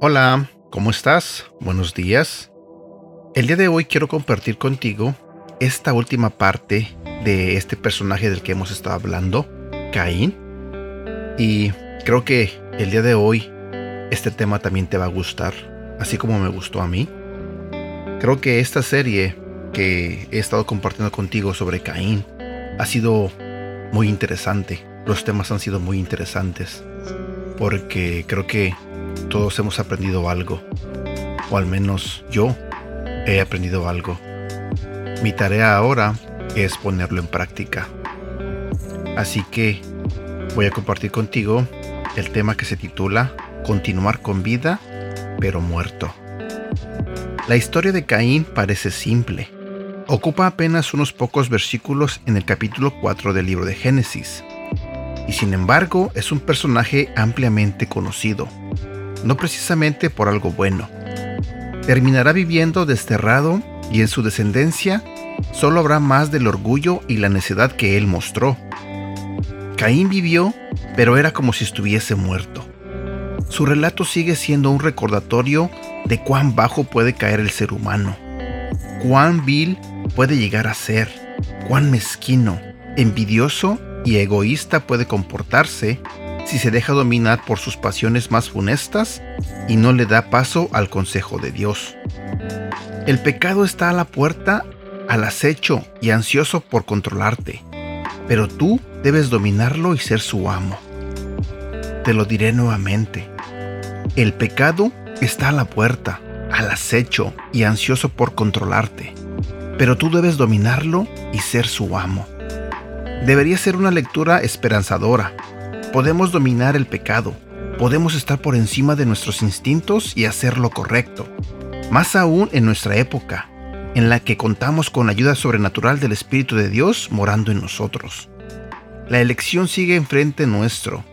Hola, ¿cómo estás? Buenos días. El día de hoy quiero compartir contigo esta última parte de este personaje del que hemos estado hablando, Caín. Y creo que el día de hoy este tema también te va a gustar, así como me gustó a mí. Creo que esta serie que he estado compartiendo contigo sobre Caín ha sido muy interesante. Los temas han sido muy interesantes porque creo que todos hemos aprendido algo, o al menos yo he aprendido algo. Mi tarea ahora es ponerlo en práctica. Así que voy a compartir contigo el tema que se titula Continuar con vida, pero muerto. La historia de Caín parece simple. Ocupa apenas unos pocos versículos en el capítulo 4 del libro de Génesis. Y sin embargo es un personaje ampliamente conocido no precisamente por algo bueno. Terminará viviendo desterrado y en su descendencia solo habrá más del orgullo y la necedad que él mostró. Caín vivió, pero era como si estuviese muerto. Su relato sigue siendo un recordatorio de cuán bajo puede caer el ser humano, cuán vil puede llegar a ser, cuán mezquino, envidioso y egoísta puede comportarse si se deja dominar por sus pasiones más funestas y no le da paso al consejo de Dios. El pecado está a la puerta, al acecho y ansioso por controlarte, pero tú debes dominarlo y ser su amo. Te lo diré nuevamente. El pecado está a la puerta, al acecho y ansioso por controlarte, pero tú debes dominarlo y ser su amo. Debería ser una lectura esperanzadora, Podemos dominar el pecado, podemos estar por encima de nuestros instintos y hacer lo correcto. Más aún en nuestra época, en la que contamos con la ayuda sobrenatural del Espíritu de Dios morando en nosotros. La elección sigue enfrente nuestro,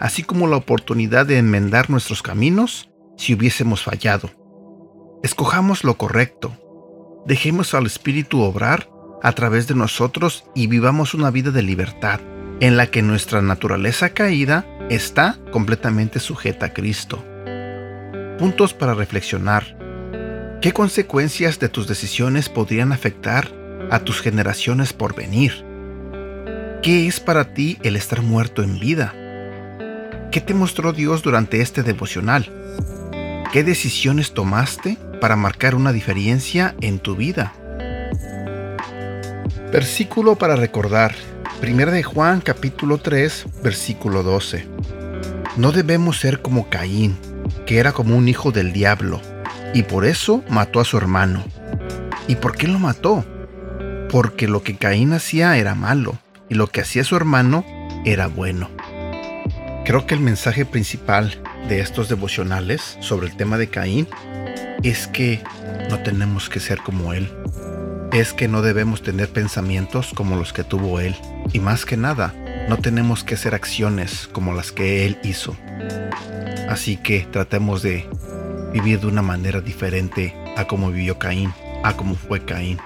así como la oportunidad de enmendar nuestros caminos si hubiésemos fallado. Escojamos lo correcto, dejemos al Espíritu obrar a través de nosotros y vivamos una vida de libertad en la que nuestra naturaleza caída está completamente sujeta a Cristo. Puntos para reflexionar. ¿Qué consecuencias de tus decisiones podrían afectar a tus generaciones por venir? ¿Qué es para ti el estar muerto en vida? ¿Qué te mostró Dios durante este devocional? ¿Qué decisiones tomaste para marcar una diferencia en tu vida? Versículo para recordar. Primera de Juan capítulo 3 versículo 12. No debemos ser como Caín, que era como un hijo del diablo, y por eso mató a su hermano. ¿Y por qué lo mató? Porque lo que Caín hacía era malo, y lo que hacía su hermano era bueno. Creo que el mensaje principal de estos devocionales sobre el tema de Caín es que no tenemos que ser como él es que no debemos tener pensamientos como los que tuvo él. Y más que nada, no tenemos que hacer acciones como las que él hizo. Así que tratemos de vivir de una manera diferente a como vivió Caín, a como fue Caín.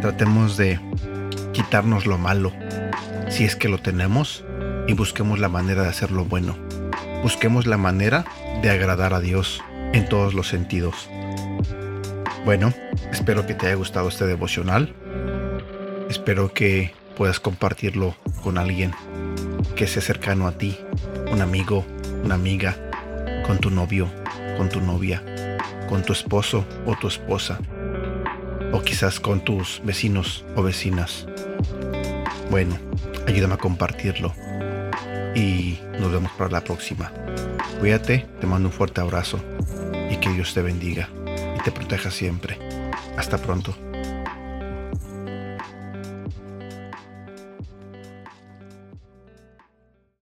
Tratemos de quitarnos lo malo, si es que lo tenemos, y busquemos la manera de hacer lo bueno. Busquemos la manera de agradar a Dios en todos los sentidos. Bueno, espero que te haya gustado este devocional. Espero que puedas compartirlo con alguien que sea cercano a ti, un amigo, una amiga, con tu novio, con tu novia, con tu esposo o tu esposa, o quizás con tus vecinos o vecinas. Bueno, ayúdame a compartirlo y nos vemos para la próxima. Cuídate, te mando un fuerte abrazo y que Dios te bendiga te proteja siempre. Hasta pronto.